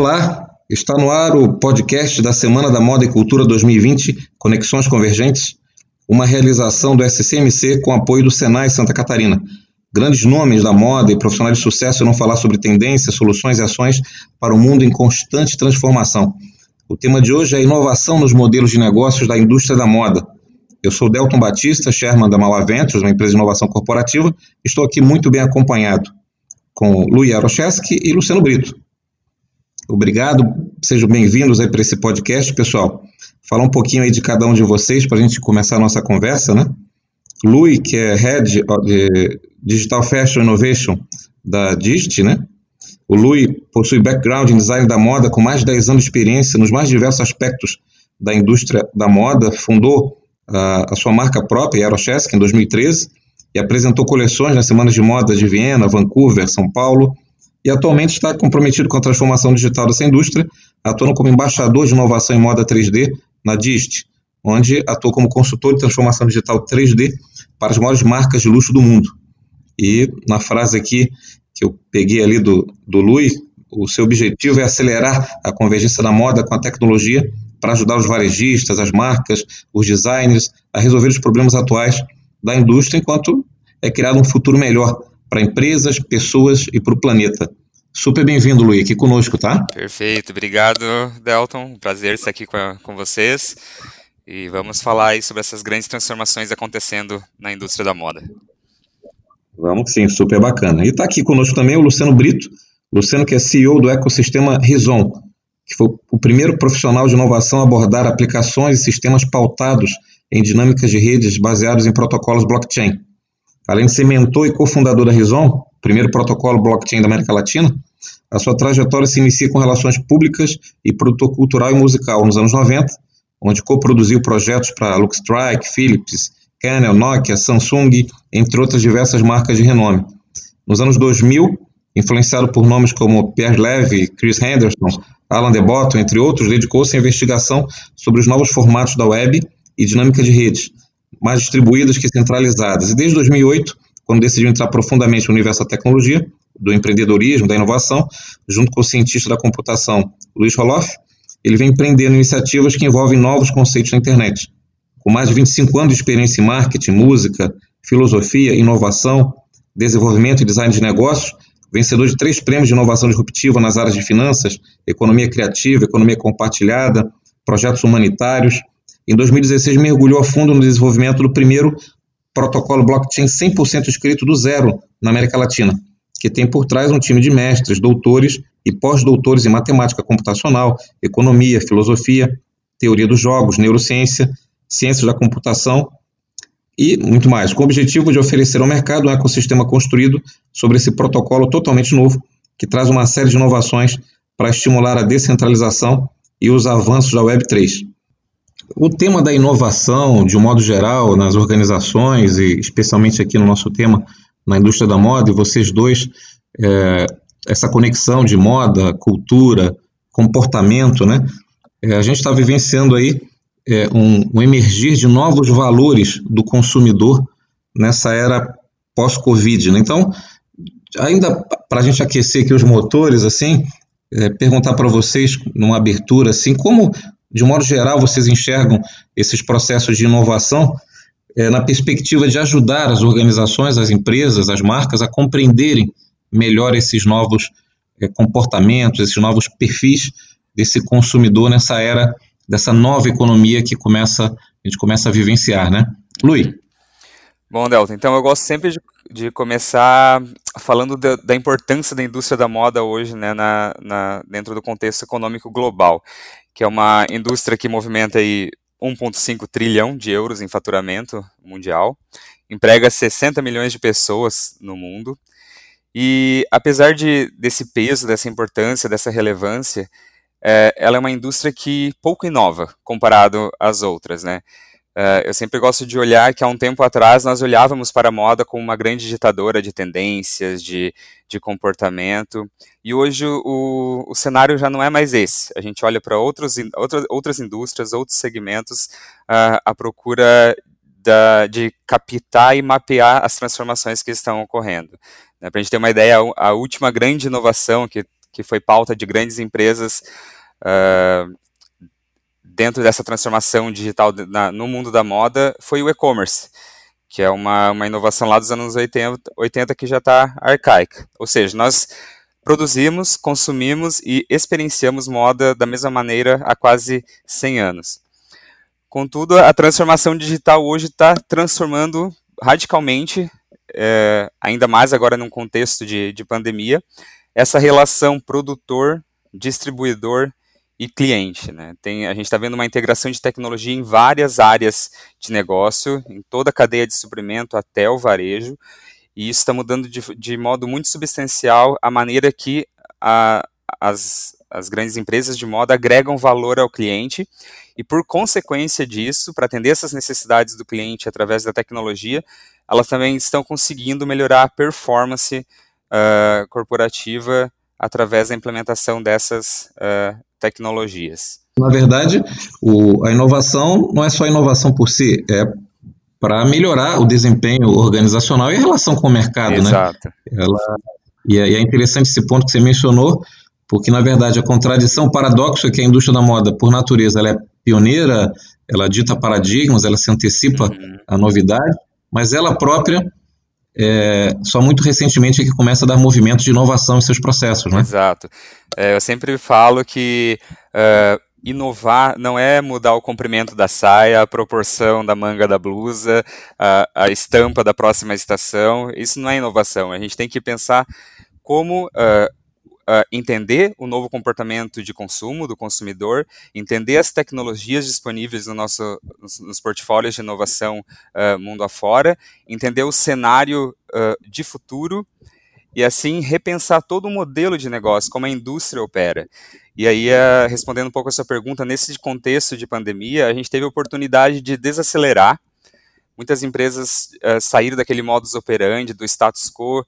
Olá, está no ar o podcast da Semana da Moda e Cultura 2020, Conexões Convergentes, uma realização do SCMC com apoio do Senai Santa Catarina. Grandes nomes da moda e profissionais de sucesso irão falar sobre tendências, soluções e ações para o um mundo em constante transformação. O tema de hoje é a inovação nos modelos de negócios da indústria da moda. Eu sou Delton Batista, chairman da Mala Ventures, uma empresa de inovação corporativa. Estou aqui muito bem acompanhado com Luiz Arocheski e Luciano Brito. Obrigado, sejam bem-vindos aí para esse podcast, pessoal. Falar um pouquinho aí de cada um de vocês para a gente começar a nossa conversa, né? Lui, que é Head de Digital Fashion Innovation da Digit, né? O Lui possui background em design da moda com mais de 10 anos de experiência nos mais diversos aspectos da indústria da moda. Fundou uh, a sua marca própria, Aerochesk, em 2013 e apresentou coleções nas semanas de moda de Viena, Vancouver, São Paulo e atualmente está comprometido com a transformação digital dessa indústria, atuando como embaixador de inovação em moda 3D na DIST, onde atua como consultor de transformação digital 3D para as maiores marcas de luxo do mundo. E na frase aqui que eu peguei ali do, do Lui, o seu objetivo é acelerar a convergência da moda com a tecnologia para ajudar os varejistas, as marcas, os designers a resolver os problemas atuais da indústria, enquanto é criado um futuro melhor para empresas, pessoas e para o planeta. Super bem-vindo, Luiz, aqui conosco, tá? Perfeito, obrigado, Delton. Prazer estar aqui com, a, com vocês. E vamos falar aí sobre essas grandes transformações acontecendo na indústria da moda. Vamos sim, super bacana. E está aqui conosco também o Luciano Brito, Luciano que é CEO do ecossistema Rison, que foi o primeiro profissional de inovação a abordar aplicações e sistemas pautados em dinâmicas de redes baseados em protocolos blockchain. Além de ser mentor e cofundador da Rison, primeiro protocolo blockchain da América Latina, a sua trajetória se inicia com relações públicas e produtor cultural e musical nos anos 90, onde coproduziu projetos para Luxstrike, Philips, Canon, Nokia, Samsung, entre outras diversas marcas de renome. Nos anos 2000, influenciado por nomes como Pierre Levy, Chris Henderson, Alan DeBotton, entre outros, dedicou-se à investigação sobre os novos formatos da web e dinâmica de redes, mais distribuídas que centralizadas. E desde 2008, quando decidiu entrar profundamente no universo da tecnologia, do empreendedorismo, da inovação, junto com o cientista da computação Luiz Roloff, ele vem empreendendo iniciativas que envolvem novos conceitos na internet. Com mais de 25 anos de experiência em marketing, música, filosofia, inovação, desenvolvimento e design de negócios, vencedor de três prêmios de inovação disruptiva nas áreas de finanças, economia criativa, economia compartilhada, projetos humanitários, em 2016, mergulhou a fundo no desenvolvimento do primeiro protocolo blockchain 100% escrito do zero na América Latina, que tem por trás um time de mestres, doutores e pós-doutores em matemática computacional, economia, filosofia, teoria dos jogos, neurociência, ciências da computação e muito mais, com o objetivo de oferecer ao mercado um ecossistema construído sobre esse protocolo totalmente novo, que traz uma série de inovações para estimular a descentralização e os avanços da Web3. O tema da inovação, de um modo geral, nas organizações, e especialmente aqui no nosso tema, na indústria da moda, e vocês dois, é, essa conexão de moda, cultura, comportamento, né? É, a gente está vivenciando aí é, um, um emergir de novos valores do consumidor nessa era pós-Covid. Né? Então, ainda para a gente aquecer aqui os motores, assim, é, perguntar para vocês, numa abertura, assim, como de modo geral, vocês enxergam esses processos de inovação é, na perspectiva de ajudar as organizações, as empresas, as marcas a compreenderem melhor esses novos é, comportamentos, esses novos perfis desse consumidor nessa era dessa nova economia que começa a gente começa a vivenciar, né? Luiz. Bom, Delta, então eu gosto sempre de, de começar falando da, da, importância da indústria da moda hoje, né, na, na, dentro do contexto econômico global que é uma indústria que movimenta aí 1,5 trilhão de euros em faturamento mundial, emprega 60 milhões de pessoas no mundo, e apesar de, desse peso, dessa importância, dessa relevância, é, ela é uma indústria que pouco inova comparado às outras, né? Uh, eu sempre gosto de olhar que há um tempo atrás nós olhávamos para a moda como uma grande ditadora de tendências, de, de comportamento, e hoje o, o cenário já não é mais esse. A gente olha para outros, outras, outras indústrias, outros segmentos, uh, à procura da, de captar e mapear as transformações que estão ocorrendo. Né, para a gente ter uma ideia, a última grande inovação que que foi pauta de grandes empresas uh, dentro dessa transformação digital na, no mundo da moda foi o e-commerce, que é uma, uma inovação lá dos anos 80, 80 que já está arcaica. Ou seja, nós produzimos, consumimos e experienciamos moda da mesma maneira há quase 100 anos. Contudo, a transformação digital hoje está transformando radicalmente, é, ainda mais agora num contexto de, de pandemia, essa relação produtor, distribuidor e cliente. Né? Tem, a gente está vendo uma integração de tecnologia em várias áreas de negócio, em toda a cadeia de suprimento até o varejo, e isso está mudando de, de, modo muito substancial a maneira que a, as, as grandes empresas de moda agregam valor ao cliente e, por consequência disso, para atender essas necessidades do cliente através da tecnologia, elas também estão conseguindo melhorar a performance uh, corporativa através da implementação dessas uh, tecnologias. Na verdade, o, a inovação não é só inovação por si, é para melhorar o desempenho organizacional e a relação com o mercado, né? Exato. né? Ela, e, é, e é interessante esse ponto que você mencionou, porque na verdade a contradição, o paradoxo é que a indústria da moda, por natureza, ela é pioneira, ela dita paradigmas, ela se antecipa uhum. à novidade, mas ela própria é, só muito recentemente é que começa a dar movimento de inovação em seus processos, né? Exato. É, eu sempre falo que uh, inovar não é mudar o comprimento da saia, a proporção da manga da blusa, a, a estampa da próxima estação. Isso não é inovação. A gente tem que pensar como uh, uh, entender o novo comportamento de consumo do consumidor, entender as tecnologias disponíveis no nosso, nos, nos portfólios de inovação uh, mundo afora, entender o cenário de futuro e assim repensar todo o modelo de negócio, como a indústria opera. E aí, uh, respondendo um pouco a sua pergunta, nesse contexto de pandemia, a gente teve a oportunidade de desacelerar. Muitas empresas uh, saíram daquele modus operandi, do status quo,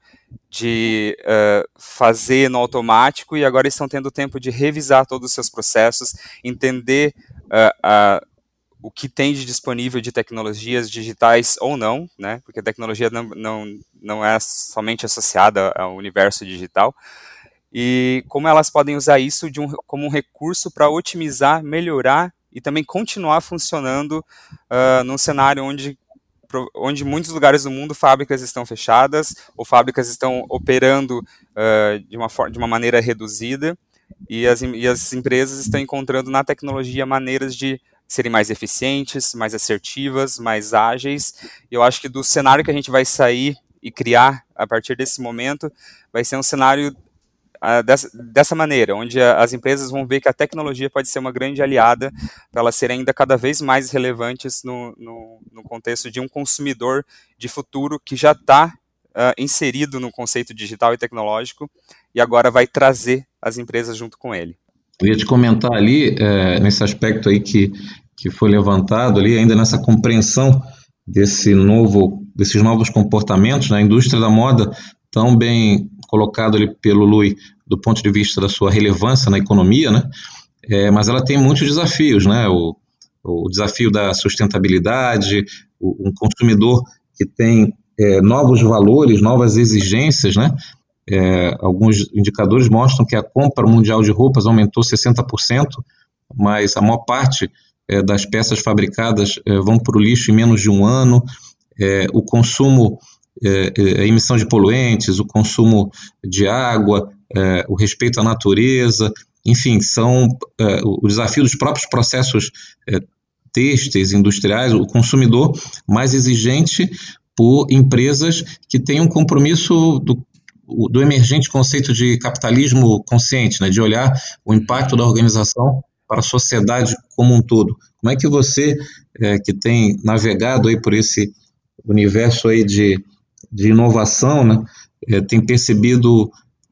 de uh, fazer no automático, e agora estão tendo tempo de revisar todos os seus processos, entender o que tem de disponível de tecnologias digitais ou não, né? Porque a tecnologia não, não, não é somente associada ao universo digital. E como elas podem usar isso um, como um recurso para otimizar, melhorar e também continuar funcionando uh, num cenário onde onde muitos lugares do mundo fábricas estão fechadas ou fábricas estão operando uh, de, uma de uma maneira reduzida e as, e as empresas estão encontrando na tecnologia maneiras de serem mais eficientes, mais assertivas, mais ágeis. E eu acho que do cenário que a gente vai sair e criar a partir desse momento vai ser um cenário dessa, dessa maneira, onde a, as empresas vão ver que a tecnologia pode ser uma grande aliada para elas serem ainda cada vez mais relevantes no, no, no contexto de um consumidor de futuro que já está ah, inserido no conceito digital e tecnológico e agora vai trazer as empresas junto com ele. Eu ia te comentar ali, é, nesse aspecto aí que que foi levantado ali, ainda nessa compreensão desse novo, desses novos comportamentos na né? indústria da moda, tão bem colocado ali pelo Lui do ponto de vista da sua relevância na economia, né? É, mas ela tem muitos desafios, né? O, o desafio da sustentabilidade, o, um consumidor que tem é, novos valores, novas exigências, né? É, alguns indicadores mostram que a compra mundial de roupas aumentou 60%, mas a maior parte é, das peças fabricadas é, vão para o lixo em menos de um ano, é, o consumo, a emissão de poluentes, o consumo de água, é, o respeito à natureza, enfim, são o desafio dos próprios processos têxteis, industriais, o consumidor mais exigente por empresas que têm um compromisso do, do emergente conceito de capitalismo consciente, né, de olhar o impacto da organização para a sociedade como um todo. Como é que você, é, que tem navegado aí por esse universo aí de, de inovação, né, é, tem percebido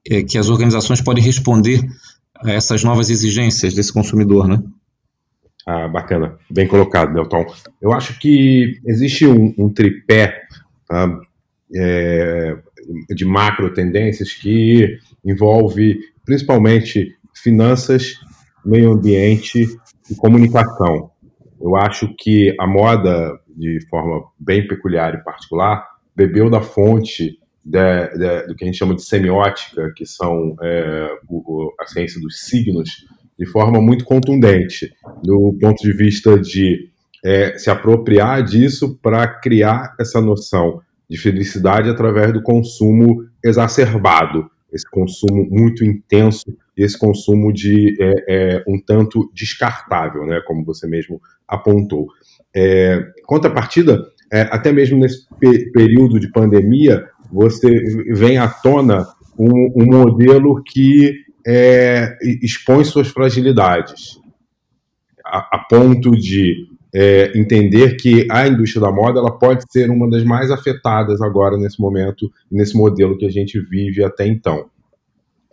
é, que as organizações podem responder a essas novas exigências desse consumidor, né? Ah, bacana, bem colocado, Nelton. Eu acho que existe um, um tripé tá, é, de macro tendências que envolve principalmente finanças, meio ambiente e comunicação. Eu acho que a moda, de forma bem peculiar e particular, bebeu da fonte de, de, do que a gente chama de semiótica, que são é, o, a ciência dos signos, de forma muito contundente, do ponto de vista de é, se apropriar disso para criar essa noção de felicidade através do consumo exacerbado, esse consumo muito intenso, esse consumo de é, é, um tanto descartável, né, como você mesmo apontou. É, contrapartida, é, até mesmo nesse pe período de pandemia, você vem à tona um, um modelo que é, expõe suas fragilidades, a, a ponto de é, entender que a indústria da moda ela pode ser uma das mais afetadas agora nesse momento, nesse modelo que a gente vive até então.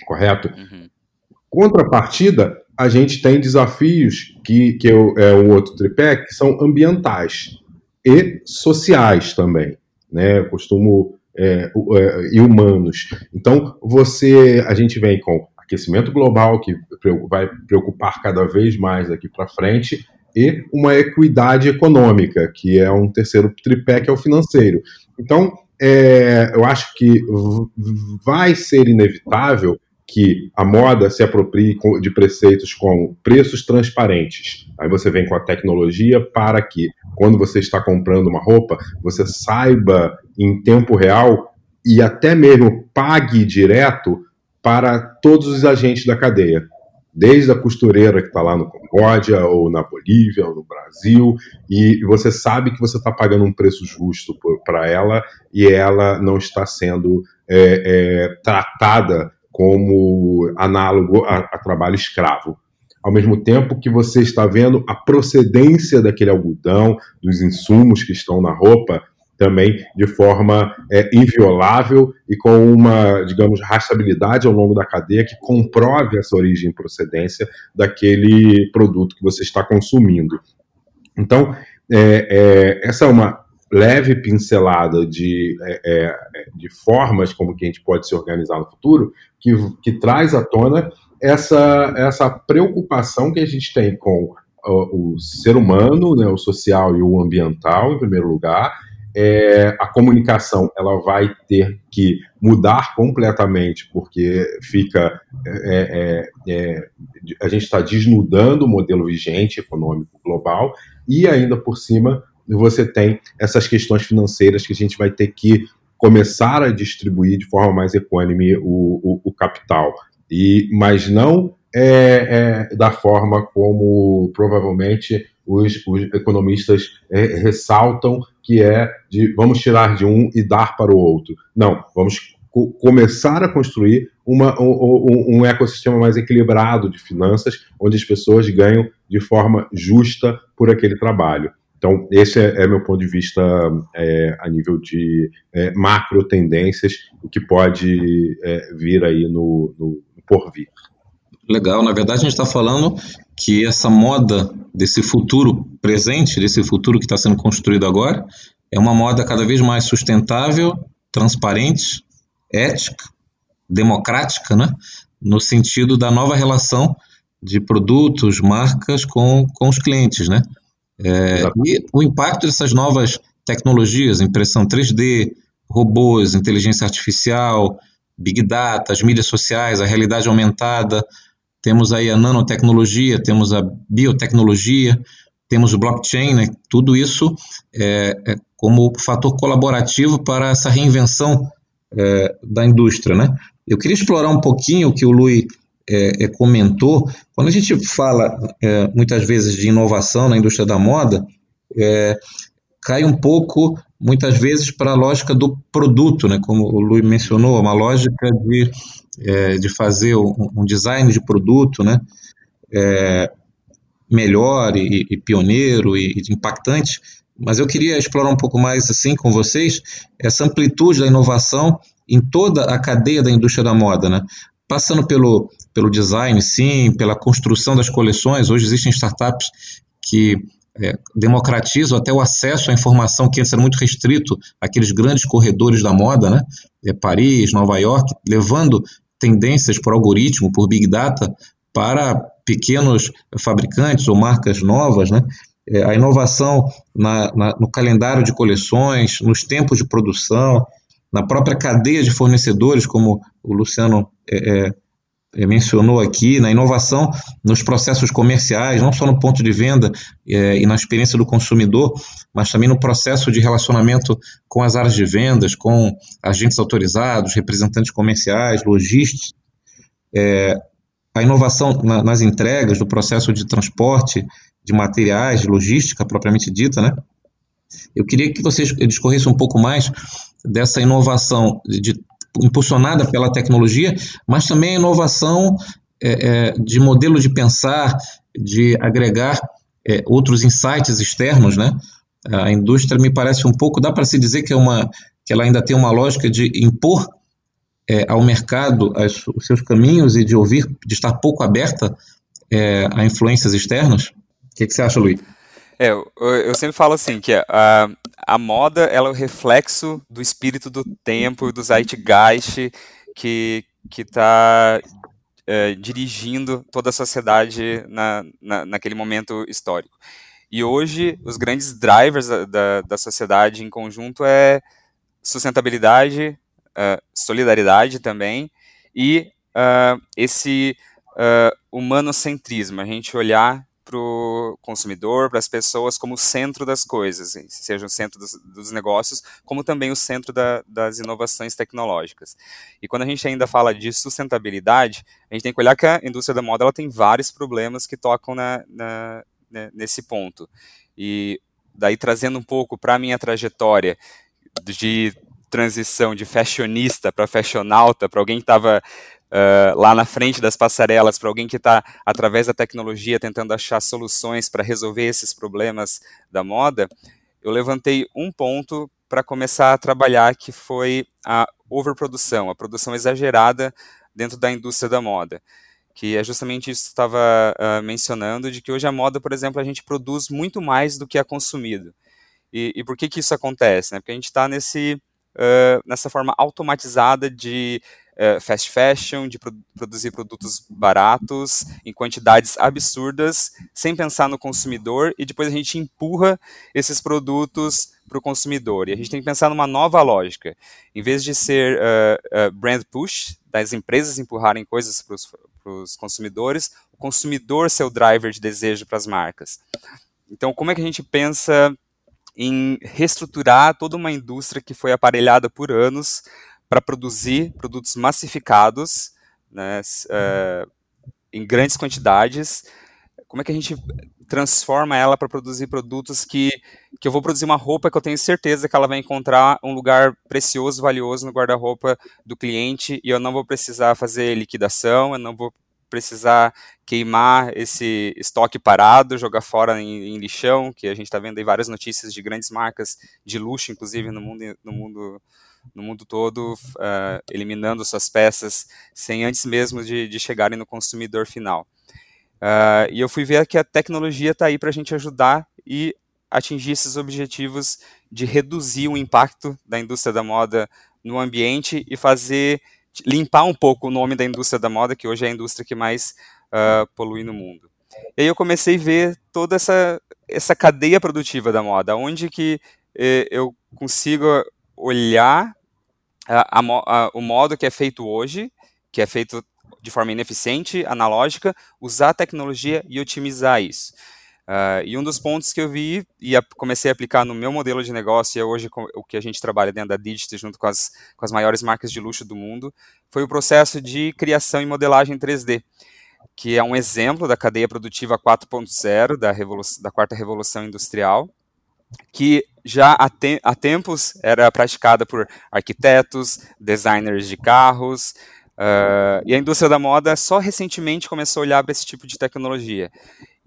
Correto? Uhum. Contrapartida, a gente tem desafios que, que é o outro tripé, que são ambientais e sociais também. Né? Eu costumo é, é, e humanos. Então, você, a gente vem com aquecimento global que vai preocupar cada vez mais daqui para frente e uma equidade econômica, que é um terceiro tripé, que é o financeiro. Então, é, eu acho que vai ser inevitável que a moda se aproprie de preceitos com preços transparentes. Aí você vem com a tecnologia para que, quando você está comprando uma roupa, você saiba em tempo real e até mesmo pague direto para todos os agentes da cadeia. Desde a costureira que está lá no Camboja, ou na Bolívia, ou no Brasil, e você sabe que você está pagando um preço justo para ela e ela não está sendo é, é, tratada como análogo a, a trabalho escravo. Ao mesmo tempo que você está vendo a procedência daquele algodão, dos insumos que estão na roupa, também de forma é, inviolável e com uma, digamos, rastreabilidade ao longo da cadeia que comprove essa origem e procedência daquele produto que você está consumindo. Então, é, é, essa é uma leve pincelada de, é, é, de formas como que a gente pode se organizar no futuro, que, que traz à tona essa, essa preocupação que a gente tem com o, ser humano, né, o social e o ambiental, em primeiro lugar. É, a comunicação ela vai ter que mudar completamente, porque fica é, é, é a gente está desnudando o modelo vigente econômico global e ainda por cima você tem essas questões financeiras que a gente vai ter que começar a distribuir de forma mais econômica o, o, o capital. E, mas não é, é, da forma como provavelmente os, os economistas é, ressaltam que é de vamos tirar de um e dar para o outro. Não, vamos co começar a construir uma, um, um, ecossistema mais equilibrado de finanças, onde as pessoas ganham de forma justa por aquele trabalho. Então, esse é, é meu ponto de vista é, a nível de é, macro tendências, o que pode é, vir aí no, no, no porvir. Legal, na verdade a gente está falando que essa moda desse futuro presente, desse futuro que está sendo construído agora, é uma moda cada vez mais sustentável, transparente, ética, democrática, né? no sentido da nova relação de produtos, marcas com, com os clientes, né? É, e o impacto dessas novas tecnologias, impressão 3D, robôs, inteligência artificial, big data, as mídias sociais, a realidade aumentada, temos aí a nanotecnologia, temos a biotecnologia, temos o blockchain, né? tudo isso é, é como fator colaborativo para essa reinvenção é, da indústria. Né? Eu queria explorar um pouquinho o que o Lui é, é, comentou, quando a gente fala é, muitas vezes de inovação na indústria da moda, é, cai um pouco, muitas vezes, para a lógica do produto, né? como o Luiz mencionou, uma lógica de, é, de fazer um, um, design de produto né? É, melhor e, e pioneiro e, e impactante, mas eu queria explorar um pouco mais assim com vocês essa amplitude da inovação em toda a cadeia da indústria da moda, né? Passando pelo, pelo design, sim, pela construção das coleções. Hoje existem startups que é, democratizam até o acesso à informação que antes era muito restrito àqueles grandes corredores da moda, né? É, Paris, Nova York, levando tendências por algoritmo, por big data, para pequenos fabricantes ou marcas novas, né? É, a inovação na, na, no calendário de coleções, nos tempos de produção, na própria cadeia de fornecedores, como o Luciano é, é, mencionou aqui, na inovação nos processos comerciais, não só no ponto de venda é, e na experiência do consumidor, mas também no processo de relacionamento com as áreas de vendas, com agentes autorizados, representantes comerciais, lojistas. É, a inovação na, nas entregas do processo de transporte de materiais, de logística propriamente dita, né? Eu queria que vocês discorressem um pouco mais dessa inovação de, impulsionada pela tecnologia, mas também a inovação é, é, de modelo de pensar, de agregar é, outros insights externos, né? A indústria me parece um pouco, dá para se dizer que é uma que ela ainda tem uma lógica de impor é, ao mercado as, os seus caminhos e de ouvir, de estar pouco aberta é, a influências externas? O que, que você acha, Luiz? É, eu, eu, sempre falo assim, que a, a moda ela é o reflexo do espírito do tempo, do zeitgeist que está é, dirigindo toda a sociedade na, na, naquele momento histórico. E hoje, os grandes drivers da, da, da sociedade em conjunto é sustentabilidade, uh, solidariedade também, e uh, esse uh, humanocentrismo, a gente olhar para o consumidor, para as pessoas como centro das coisas, seja o centro dos, dos negócios, como também o centro da, das inovações tecnológicas. E quando a gente ainda fala de sustentabilidade, a gente tem que olhar que a indústria da moda ela tem vários problemas que tocam na, na, né, nesse ponto. E daí trazendo um pouco para a minha trajetória de transição de fashionista para fashionauta, para alguém que estava uh, lá na frente das passarelas, para alguém que está, através da tecnologia, tentando achar soluções para resolver esses problemas da moda, eu levantei um ponto para começar a trabalhar, que foi a overprodução, a produção exagerada dentro da indústria da moda que é justamente isso que estava uh, mencionando, de que hoje a moda, por exemplo, a gente produz muito mais do que é consumido. E, e por que, que isso acontece? Né? Porque a gente está nesse uh, nessa forma automatizada de uh, fast fashion, de pro produzir produtos baratos em quantidades absurdas, sem pensar no consumidor, e depois a gente empurra esses produtos para o consumidor. E a gente tem que pensar numa nova lógica. Em vez de ser uh, brand push, das empresas empurrarem coisas para os consumidores, o consumidor ser o driver de desejo para as marcas. Então, como é que a gente pensa em reestruturar toda uma indústria que foi aparelhada por anos para produzir produtos massificados, né, uh, em grandes quantidades. Como é que a gente transforma ela para produzir produtos que, que eu vou produzir uma roupa que eu tenho certeza que ela vai encontrar um lugar precioso, valioso no guarda-roupa do cliente e eu não vou precisar fazer liquidação, eu não vou precisar queimar esse estoque parado, jogar fora em, em lixão, que a gente está vendo aí várias notícias de grandes marcas de luxo, inclusive no mundo, no mundo, no mundo todo, uh, eliminando suas peças sem antes mesmo de, de chegarem no consumidor final. Uh, e eu fui ver que a tecnologia está aí para a gente ajudar e atingir esses objetivos de reduzir o impacto da indústria da moda no ambiente e fazer limpar um pouco o nome da indústria da moda, que hoje é a indústria que mais uh, polui no mundo. E aí eu comecei a ver toda essa, essa cadeia produtiva da moda, onde que eh, eu consigo olhar a, a, o modo que é feito hoje, que é feito de forma ineficiente, analógica, usar a tecnologia e otimizar isso. Uh, e um dos pontos que eu vi e a, comecei a aplicar no meu modelo de negócio, e é hoje o que a gente trabalha dentro da Digit, junto com as, com as maiores marcas de luxo do mundo, foi o processo de criação e modelagem 3D, que é um exemplo da cadeia produtiva 4.0, da, da quarta revolução industrial, que já há, te há tempos era praticada por arquitetos, designers de carros, Uh, e a indústria da moda só recentemente começou a olhar para esse tipo de tecnologia.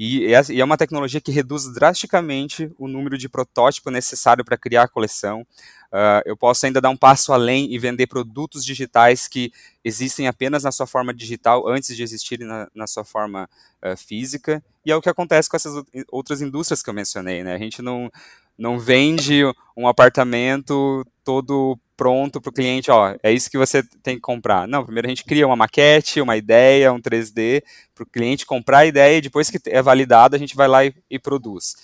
E é, uma tecnologia que reduz drasticamente o número de protótipo necessário para criar a coleção. Uh, eu posso ainda dar um passo além e vender produtos digitais que existem apenas na sua forma digital antes de existirem na, na sua forma uh, física. E é o que acontece com essas outras indústrias que eu mencionei. Né? A gente não, não vende um apartamento todo pronto para o cliente, ó, é isso que você tem que comprar. Não, primeiro a gente cria uma maquete, uma ideia, um 3D, para o cliente comprar a ideia e depois que é validado a gente vai lá e, e produz.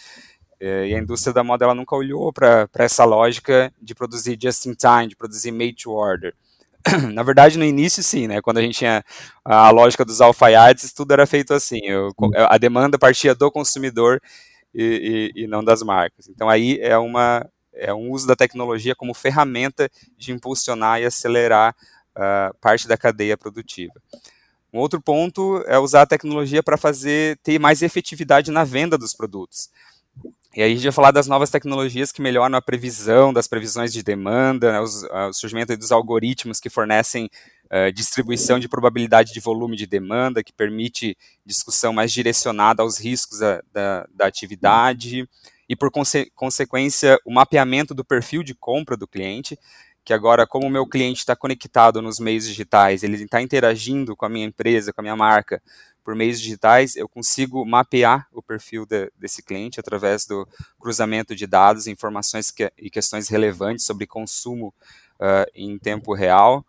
É, e a indústria da moda ela nunca olhou para essa lógica de produzir just in time, de produzir made to order. Na verdade, no início, sim, né? Quando a gente tinha a lógica dos alfaiates, tudo era feito assim. Eu, a demanda partia do consumidor e, e, e, não das marcas. Então, aí é, uma, é um uso da tecnologia como ferramenta de impulsionar e acelerar uh, parte da cadeia produtiva. Um outro ponto é usar a tecnologia para fazer ter mais efetividade na venda dos produtos. E aí a gente vai falar das novas tecnologias que melhoram a previsão, das previsões de demanda, né, os, uh, o surgimento dos algoritmos que fornecem uh, distribuição de probabilidade de volume de demanda, que permite discussão mais direcionada aos riscos da, da atividade, e por conse consequência o mapeamento do perfil de compra do cliente, que agora, como o meu cliente está conectado nos meios digitais, ele está interagindo com a minha empresa, com a minha marca, por meios digitais, eu consigo mapear o perfil de, desse cliente através do cruzamento de dados, informações que, e questões relevantes sobre consumo uh, em tempo real.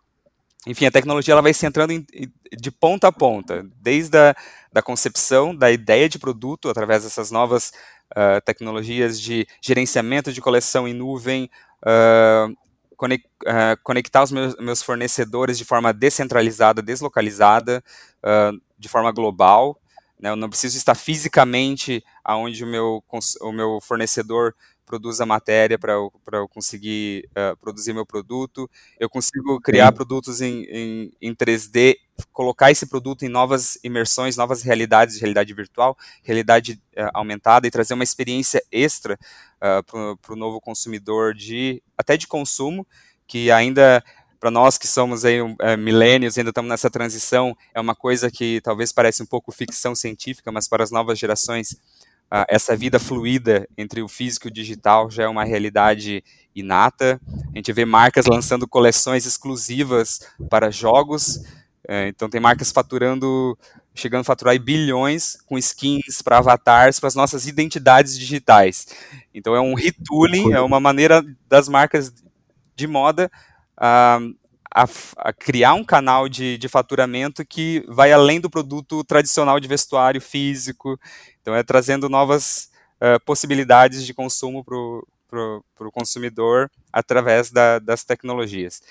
Enfim, a tecnologia ela vai se entrando em, de ponta a ponta, desde a da concepção da ideia de produto, através dessas novas uh, tecnologias de gerenciamento de coleção em nuvem, uh, conectar os meus, meus, fornecedores de forma descentralizada, deslocalizada, de forma global. Né? Eu não preciso estar fisicamente aonde o meu, o meu fornecedor produz a matéria para eu, eu conseguir uh, produzir meu produto. Eu consigo criar Sim. produtos em, em, em 3D, colocar esse produto em novas imersões, novas realidades de realidade virtual, realidade uh, aumentada e trazer uma experiência extra uh, para o novo consumidor de até de consumo que ainda para nós que somos aí é, milênios, ainda estamos nessa transição, é uma coisa que talvez pareça um pouco ficção científica, mas para as novas gerações, essa vida fluida entre o físico e o digital já é uma realidade inata. A gente vê marcas lançando coleções exclusivas para jogos, uh, então tem marcas faturando, chegando a faturar bilhões com skins para avatars, para as nossas identidades digitais. Então é um retooling, é uma maneira das marcas de moda a, a, criar um canal de, de faturamento que vai além do produto tradicional de vestuário físico. Então, é trazendo novas uh, possibilidades de consumo para o consumidor através da, das tecnologias.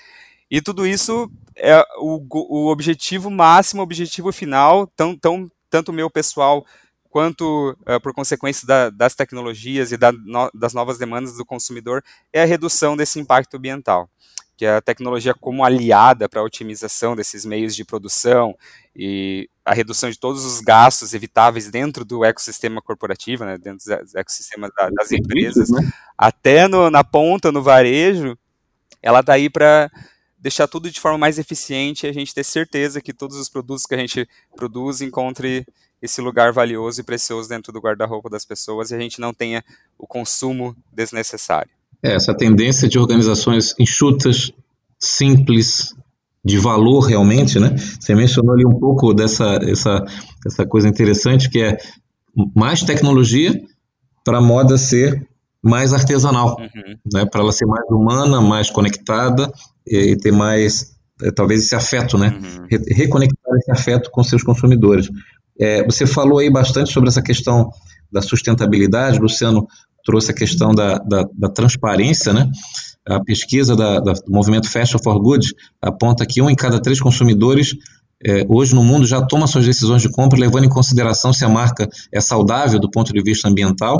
E tudo isso é o, o objetivo máximo, o objetivo final, tão, tão, tanto meu pessoal quanto uh, por consequência da, das tecnologias e da, no, das novas demandas do consumidor, é a redução desse impacto ambiental que a tecnologia como aliada para a otimização desses meios de produção e a redução de todos os gastos evitáveis dentro do ecossistema corporativo, né, dentro dos ecossistemas da, das empresas, né? até no, na ponta, no varejo, ela está aí para deixar tudo de forma mais eficiente e a gente ter certeza que todos os produtos que a gente produz encontre esse lugar valioso e precioso dentro do guarda-roupa das pessoas e a gente não tenha o consumo desnecessário. É, essa tendência de organizações enxutas, simples, de valor realmente, né? Você mencionou ali um pouco dessa essa, essa coisa interessante que é mais tecnologia para a moda ser mais artesanal, uhum. né? Para ela ser mais humana, mais conectada e, e ter mais é, talvez esse afeto, né? Uhum. Re reconectar esse afeto com seus consumidores. É, você falou aí bastante sobre essa questão da sustentabilidade, Luciano trouxe a questão da, da, da transparência, né? A pesquisa da, da, do movimento Fashion for Good aponta que um em cada três consumidores é, hoje no mundo já toma suas decisões de compra levando em consideração se a marca é saudável do ponto de vista ambiental.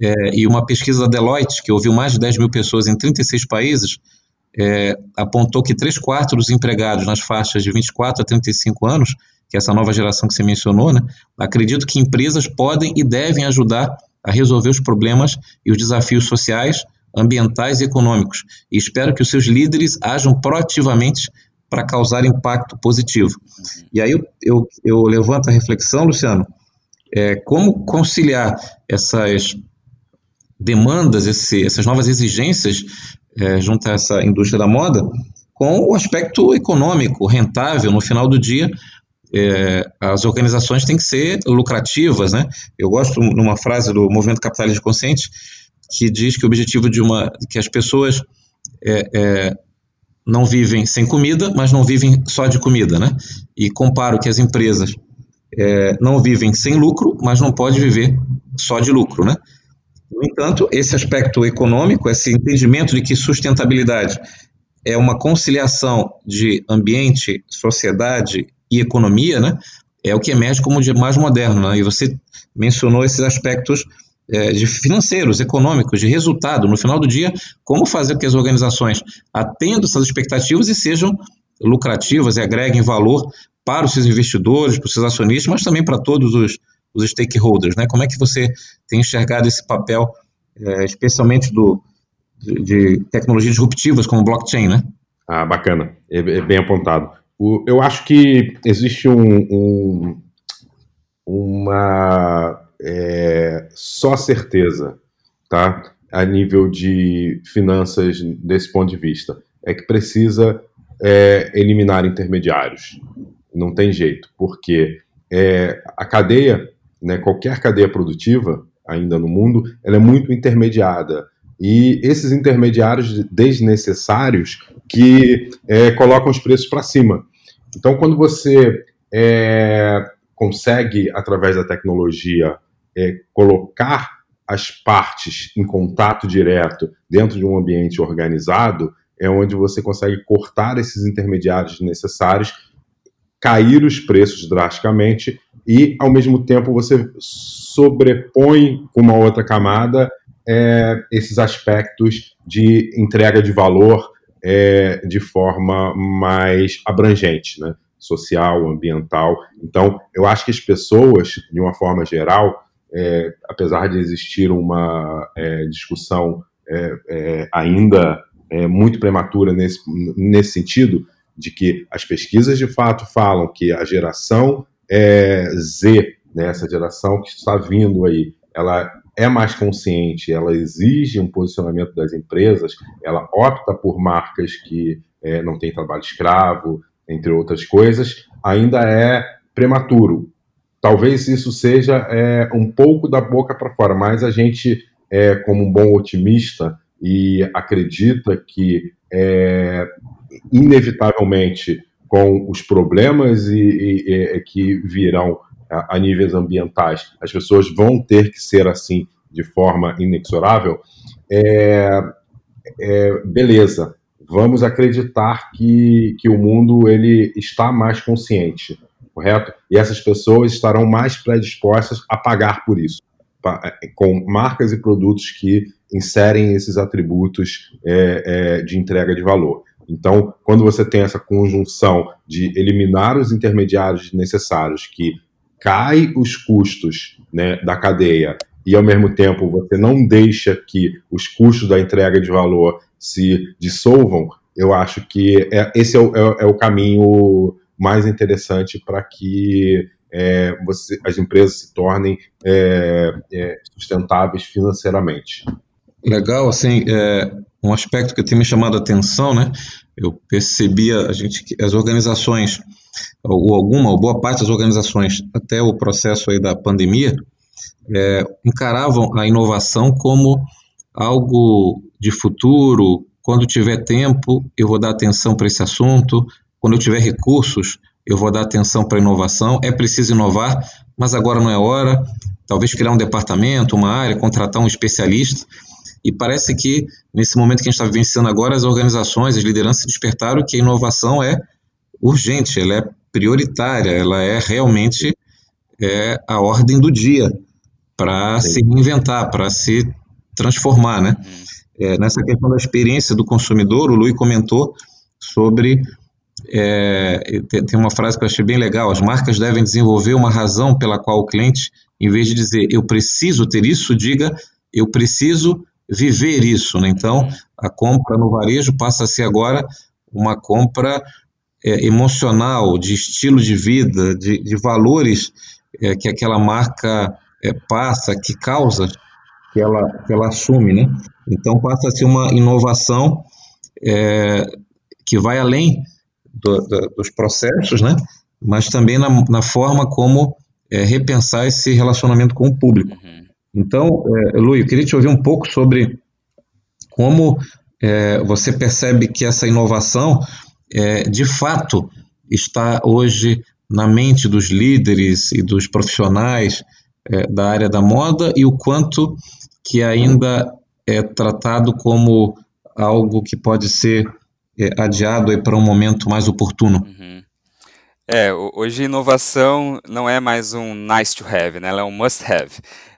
É, e uma pesquisa da Deloitte, que ouviu mais de 10 mil pessoas em 36 países, é, apontou que três quartos dos empregados nas faixas de 24 a 35 anos, que é essa nova geração que você mencionou, né, acredito que empresas podem e devem ajudar a resolver os problemas e os desafios sociais, ambientais e econômicos. E espero que os seus líderes ajam proativamente para causar impacto positivo. E aí eu, eu, eu levanto a reflexão, Luciano, é, como conciliar essas demandas, esse, essas novas exigências é, junto a essa indústria da moda com o aspecto econômico, rentável, no final do dia, é, as organizações têm que ser lucrativas, né? Eu gosto numa frase do Movimento Capitalista Consciente que diz que o objetivo de uma que as pessoas é, é, não vivem sem comida, mas não vivem só de comida, né? E comparo que as empresas é, não vivem sem lucro, mas não pode viver só de lucro, né? No entanto, esse aspecto econômico, esse entendimento de que sustentabilidade é uma conciliação de ambiente, sociedade e economia, né, é o que emerge como de mais moderno. Né? E você mencionou esses aspectos é, de financeiros, econômicos, de resultado. No final do dia, como fazer com que as organizações atendam essas expectativas e sejam lucrativas e agreguem valor para os seus investidores, para os seus acionistas, mas também para todos os, os stakeholders. Né? Como é que você tem enxergado esse papel, é, especialmente do, de, de, tecnologias disruptivas como blockchain? Né? Ah, bacana, é, é bem apontado. O, eu acho que existe um, um uma é, só certeza, tá? A nível de finanças desse ponto de vista, é que precisa é, eliminar intermediários. Não tem jeito, porque é, a cadeia, né, qualquer cadeia produtiva ainda no mundo, ela é muito intermediada. E esses intermediários desnecessários que é, colocam os preços para cima. Então, quando você é, consegue, através da tecnologia, é, colocar as partes em contato direto dentro de um ambiente organizado, é onde você consegue cortar esses intermediários necessários, cair os preços drasticamente e, ao mesmo tempo, você sobrepõe com uma outra camada é, esses aspectos de entrega de valor é, de forma mais abrangente, né? social, ambiental. Então, eu acho que as pessoas, de uma forma geral, é, apesar de existir uma é, discussão é, é ainda é, muito prematura nesse, nesse sentido, de que as pesquisas de fato falam que a geração é, Z, né, essa geração que está vindo aí, ela é mais consciente, ela exige um posicionamento das empresas, ela opta por marcas que não têm trabalho escravo, entre outras coisas, ainda é prematuro. Talvez isso seja é, um pouco da boca para fora, mas a gente, é, como um bom otimista e acredita que é, inevitavelmente com os problemas e, e, e que virão a, a, níveis ambientais, as pessoas vão ter que ser assim de forma inexorável. É, é, beleza, vamos acreditar que, que o mundo ele está mais consciente, correto? E essas pessoas estarão mais predispostas a pagar por isso, é, com marcas e produtos que inserem esses atributos é, é, de entrega de valor. Então, quando você tem essa conjunção de eliminar os intermediários necessários, que cai os custos né, da cadeia e ao mesmo tempo você não deixa que os custos da entrega de valor se dissolvam, eu acho que é, esse é o, é, é o caminho mais interessante para que é, você, as empresas se tornem é, é, sustentáveis financeiramente. Legal, assim, é, um aspecto que tem me chamado a atenção, né? Eu percebia a gente que as organizações, ou alguma, ou boa parte das organizações, até o processo aí da pandemia, é, encaravam a inovação como algo de futuro. Quando tiver tempo, eu vou dar atenção para esse assunto. Quando eu tiver recursos, eu vou dar atenção para a inovação. É preciso inovar, mas agora não é hora. Talvez criar um departamento, uma área, contratar um especialista. E parece que, nesse momento que a gente está vivenciando agora, as organizações, as lideranças despertaram que a inovação é urgente, ela é prioritária, ela é realmente é, a ordem do dia para se reinventar, para se transformar, né? Uhum. É, nessa questão da experiência do consumidor, o Luiz comentou sobre é, tem, uma frase que eu achei bem legal: as marcas devem desenvolver uma razão pela qual o cliente, em vez de dizer eu preciso ter isso, diga eu preciso viver isso. Né? Então, a compra no varejo passa a ser agora uma compra é, emocional, de estilo de vida, de, de valores é, que aquela marca é, passa, que causa, que ela, que ela assume, né? Então passa a ser uma inovação é, que vai além do, do, dos processos, né? Mas também na, na forma como é, repensar esse relacionamento com o público. Uhum. Então, é, Lu, eu queria te ouvir um pouco sobre como é, você percebe que essa inovação, é, de fato, está hoje na mente dos líderes e dos profissionais é, da área da moda e o quanto que ainda é tratado como algo que pode ser adiado para um momento mais oportuno? Uhum. É, hoje inovação não é mais um nice to have, né? ela é um must have.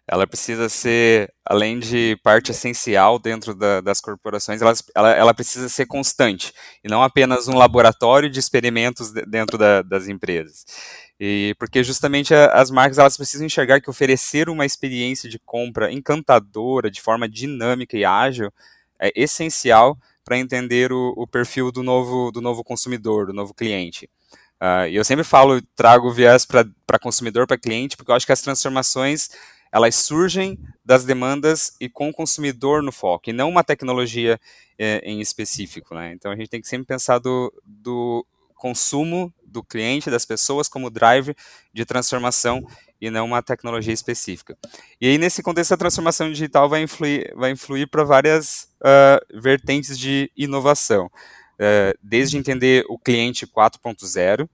Ela precisa ser, além de parte essencial dentro da, das corporações, ela, ela, ela, precisa ser constante e não apenas um laboratório de experimentos dentro da, das empresas. E porque justamente as marcas elas precisam enxergar que oferecer uma experiência de compra encantadora, de forma dinâmica e ágil, é essencial para entender o, o, perfil do novo, do novo consumidor, do novo cliente. Uh, e eu sempre falo, trago viés para consumidor, para cliente, porque eu acho que as transformações elas surgem das demandas e com o consumidor no foco, e não uma tecnologia é, em específico. Né? Então a gente tem que sempre pensar do, do consumo do cliente, das pessoas, como drive de transformação e não uma tecnologia específica. E aí, nesse contexto, a transformação digital vai influir, vai influir para várias uh, vertentes de inovação. Uh, desde entender o cliente 4.0,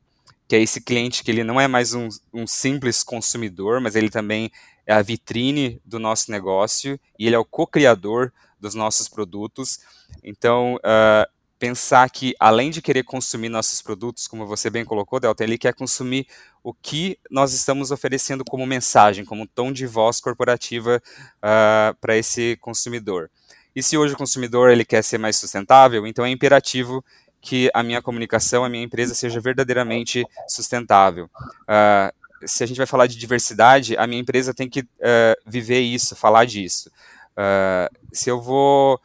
que é esse cliente que ele não é mais um, um, simples consumidor, mas ele também é a vitrine do nosso negócio e ele é o co-criador dos nossos produtos. Então, uh, pensar que, além de querer consumir nossos produtos, como você bem colocou, Delta, ele quer consumir o que nós estamos oferecendo como mensagem, como tom de voz corporativa uh, para esse consumidor. E se hoje o consumidor ele quer ser mais sustentável, então é imperativo que a minha comunicação, a minha empresa seja verdadeiramente sustentável. Uh, se a gente vai falar de diversidade, a minha empresa tem que uh, viver isso, falar disso. Se eu vou,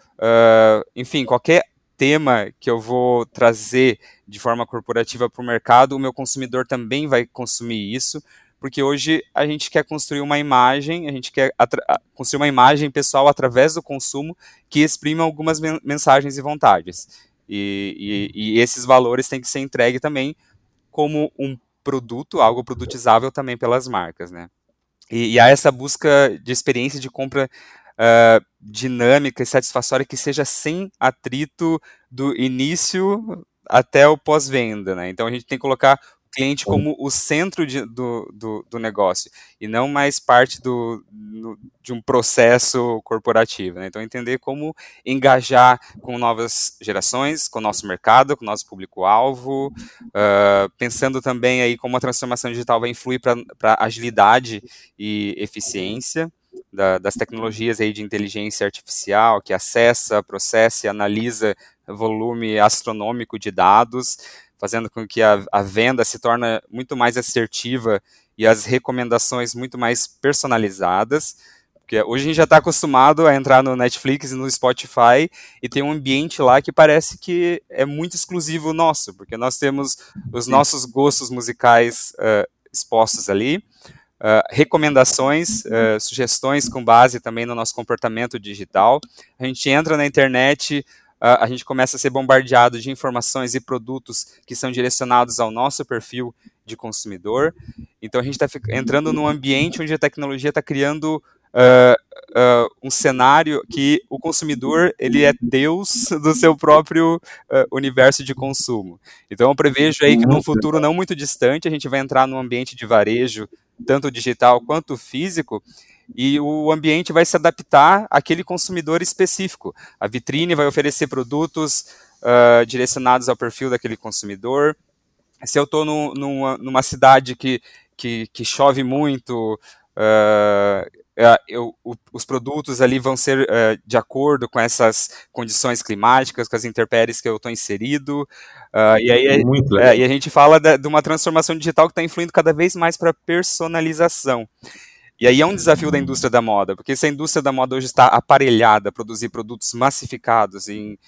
enfim, qualquer tema que eu vou trazer de forma corporativa para o mercado, o meu consumidor também vai consumir isso, porque hoje a gente quer construir uma imagem, a gente quer construir uma imagem pessoal através do consumo que exprima algumas men mensagens e vontades. E, e, e, esses valores têm que ser entregue também como um produto, algo produtizável também pelas marcas, né? E, e há essa busca de experiência de compra uh, dinâmica e satisfatória que seja sem atrito do início até o pós-venda, né? Então a gente tem que colocar o cliente como o centro de, do, do, do, negócio e não mais parte do, do de um processo corporativo. Né? Então entender como engajar com novas gerações, com o nosso mercado, com o nosso público-alvo, uh, pensando também aí como a transformação digital vai influir para agilidade e eficiência da, das tecnologias aí de inteligência artificial, que acessa, processa e analisa volume astronômico de dados, fazendo com que a, a venda se torne muito mais assertiva e as recomendações muito mais personalizadas. Porque hoje a gente já está acostumado a entrar no Netflix e no Spotify e tem um ambiente lá que parece que é muito exclusivo nosso, porque nós temos os nossos gostos musicais uh, expostos ali, Uh, recomendações, uh, sugestões com base também no nosso comportamento digital. A gente entra na internet, uh, a gente começa a ser bombardeado de informações e produtos que são direcionados ao nosso perfil de consumidor. Então a gente está entrando num ambiente onde a tecnologia está criando um cenário que o consumidor ele é Deus do seu próprio universo de consumo. Então eu prevejo aí que num futuro não muito distante a gente vai entrar num ambiente de varejo tanto digital quanto físico, e o ambiente vai se adaptar àquele consumidor específico. A vitrine vai oferecer produtos uh, direcionados ao perfil daquele consumidor. Se eu estou numa, numa, cidade que, que, que chove muito, uh, Uh, eu, o, os produtos ali vão ser uh, de acordo com essas condições climáticas, com as intempéries que eu estou inserido. Uh, e aí é, e a gente fala de, de uma transformação digital que está influindo cada vez mais para personalização. E aí é um desafio da indústria da moda, porque se a indústria da moda hoje está aparelhada a produzir produtos massificados e,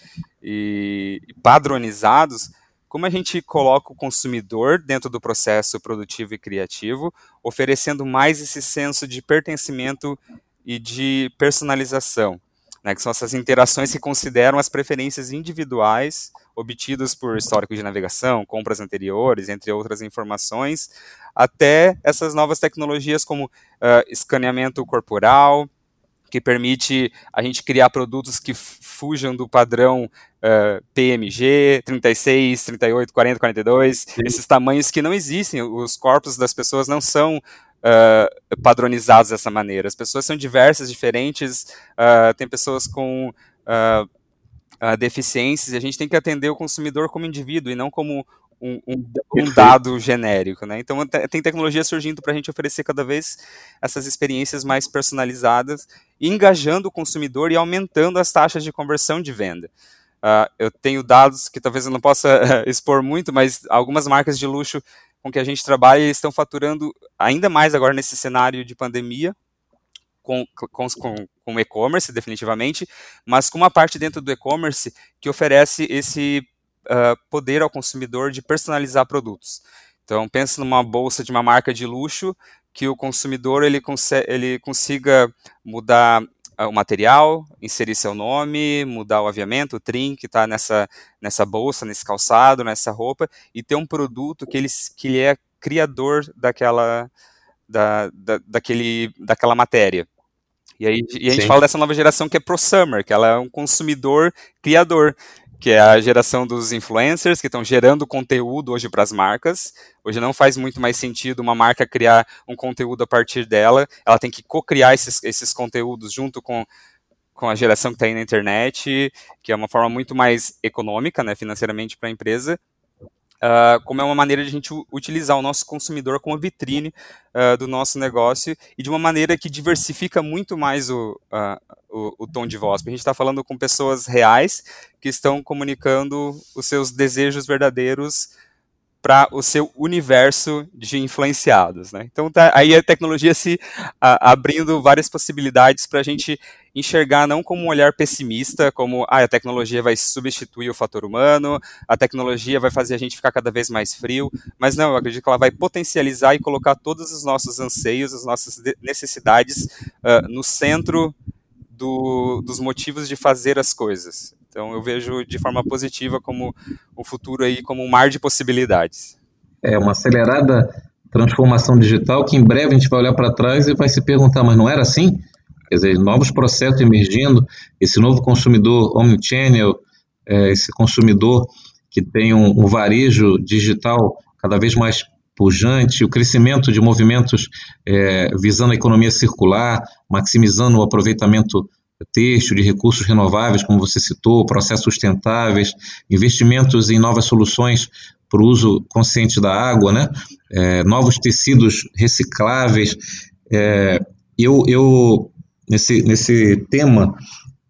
e padronizados, como a gente coloca o consumidor dentro do processo produtivo e criativo, oferecendo mais esse senso de pertencimento e de personalização, né, que são essas interações que consideram as preferências individuais obtidas por histórico de navegação, compras anteriores, entre outras informações, até essas novas tecnologias como uh, escaneamento corporal, que permite a gente criar produtos que fujam do padrão uh, PMG, 36, 38, 40, 42, Sim. esses tamanhos que não existem, os corpos das pessoas não são uh, padronizados dessa maneira. As pessoas são diversas, diferentes, uh, tem pessoas com uh, deficiências e a gente tem que atender o consumidor como indivíduo e não como um, um, um dado genérico, né? Então tem tecnologia surgindo para a gente oferecer cada vez essas experiências mais personalizadas, engajando o consumidor e aumentando as taxas de conversão de venda. Uh, eu tenho dados que talvez eu não possa expor muito, mas algumas marcas de luxo com que a gente trabalha estão faturando ainda mais agora nesse cenário de pandemia, com, com, com, com e-commerce, definitivamente, mas com uma parte dentro do e-commerce que oferece esse uh, poder ao consumidor de personalizar produtos. Então, pense numa bolsa de uma marca de luxo que o consumidor ele, ele consiga mudar o material, inserir seu nome, mudar o aviamento, o trim que está nessa, nessa bolsa, nesse calçado, nessa roupa, e ter um produto que ele, que ele é criador daquela, da, da, daquele, daquela matéria. E, aí, e a gente Sim. fala dessa nova geração que é pro summer, que ela é um consumidor criador que é a geração dos influencers que estão gerando conteúdo hoje para as marcas. Hoje não faz muito mais sentido uma marca criar um conteúdo a partir dela, ela tem que co-criar esses, esses conteúdos junto com, com a geração que está aí na internet, que é uma forma muito mais econômica, né, financeiramente para a empresa, Uh, como é uma maneira de a gente utilizar o nosso consumidor como vitrine uh, do nosso negócio e de uma maneira que diversifica muito mais o, uh, o, o, tom de voz. A gente está falando com pessoas reais que estão comunicando os seus desejos verdadeiros para o seu universo de influenciados. Né? Então tá aí a tecnologia se abrindo várias possibilidades para a gente enxergar não como um olhar pessimista, como ah, a tecnologia vai substituir o fator humano, a tecnologia vai fazer a gente ficar cada vez mais frio, mas não, eu acredito que ela vai potencializar e colocar todos os nossos anseios, as nossas necessidades uh, no centro do, dos motivos de fazer as coisas. Então eu vejo de forma positiva como o futuro aí como um mar de possibilidades. É uma acelerada transformação digital que em breve a gente vai olhar para trás e vai se perguntar, mas não era assim? Quer dizer, novos processos emergindo, esse novo consumidor omnichannel, é, esse consumidor que tem um, um, varejo digital cada vez mais pujante, o crescimento de movimentos é, visando a economia circular, maximizando o aproveitamento têxtil, de recursos renováveis, como você citou, processos sustentáveis, investimentos em novas soluções para o uso consciente da água, né? É, novos tecidos recicláveis. É, eu, eu nesse, nesse tema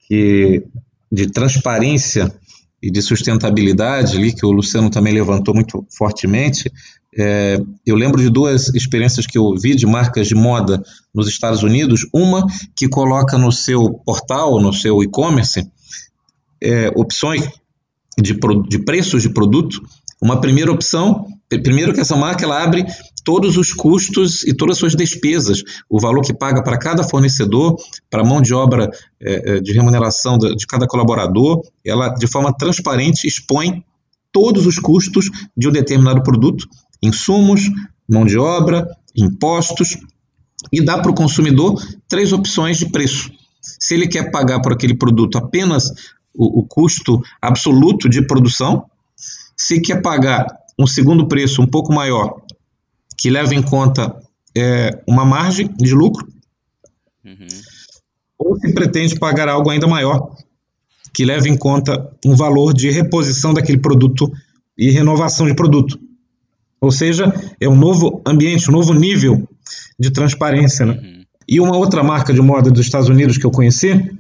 que, de transparência e de sustentabilidade ali, que o Luciano também levantou muito fortemente, é, eu lembro de duas experiências que eu vi de marcas de moda nos Estados Unidos. Uma que coloca no seu portal, no seu e-commerce, é, opções de, de preços de produto. Uma primeira opção, primeiro que essa marca ela abre todos os custos e todas as suas despesas, o valor que paga para cada fornecedor, para a mão de obra é, é de remuneração de, de cada colaborador, ela de forma transparente expõe todos os custos de um determinado produto insumos, mão de obra, impostos, e dá para o consumidor três opções de preço. Se ele quer pagar por aquele produto apenas o, o custo absoluto de produção, se quer pagar um segundo preço um pouco maior, que leva em conta é, uma margem de lucro, uhum. ou se pretende pagar algo ainda maior, que leva em conta um valor de reposição daquele produto e renovação de produto. Ou seja, é um novo ambiente, um novo nível de transparência. Né? Uhum. E uma outra marca de moda dos Estados Unidos que eu conheci,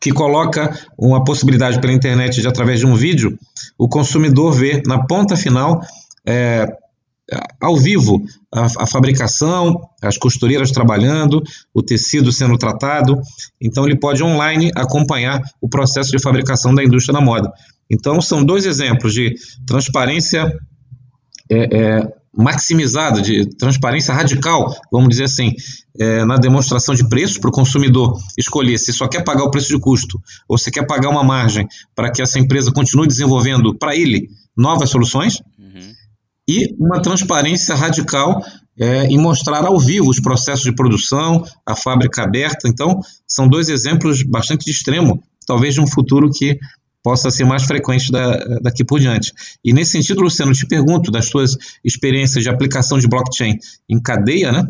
que coloca uma possibilidade pela internet de, através de um vídeo, o consumidor ver na ponta final, é, ao vivo, a, a, fabricação, as costureiras trabalhando, o tecido sendo tratado. Então, ele pode online acompanhar o processo de fabricação da indústria da moda. Então, são dois exemplos de transparência é, é, maximizada, de transparência radical, vamos dizer assim, é, na demonstração de preços para o consumidor escolher se só quer pagar o preço de custo ou se quer pagar uma margem para que essa empresa continue desenvolvendo para ele novas soluções uhum. e uma transparência radical é, em mostrar ao vivo os processos de produção, a fábrica aberta. Então, são dois exemplos bastante de extremo, talvez de um futuro que possa ser mais frequente da, daqui por diante. E nesse sentido, Luciano, te pergunto das suas experiências de aplicação de blockchain em cadeia, né?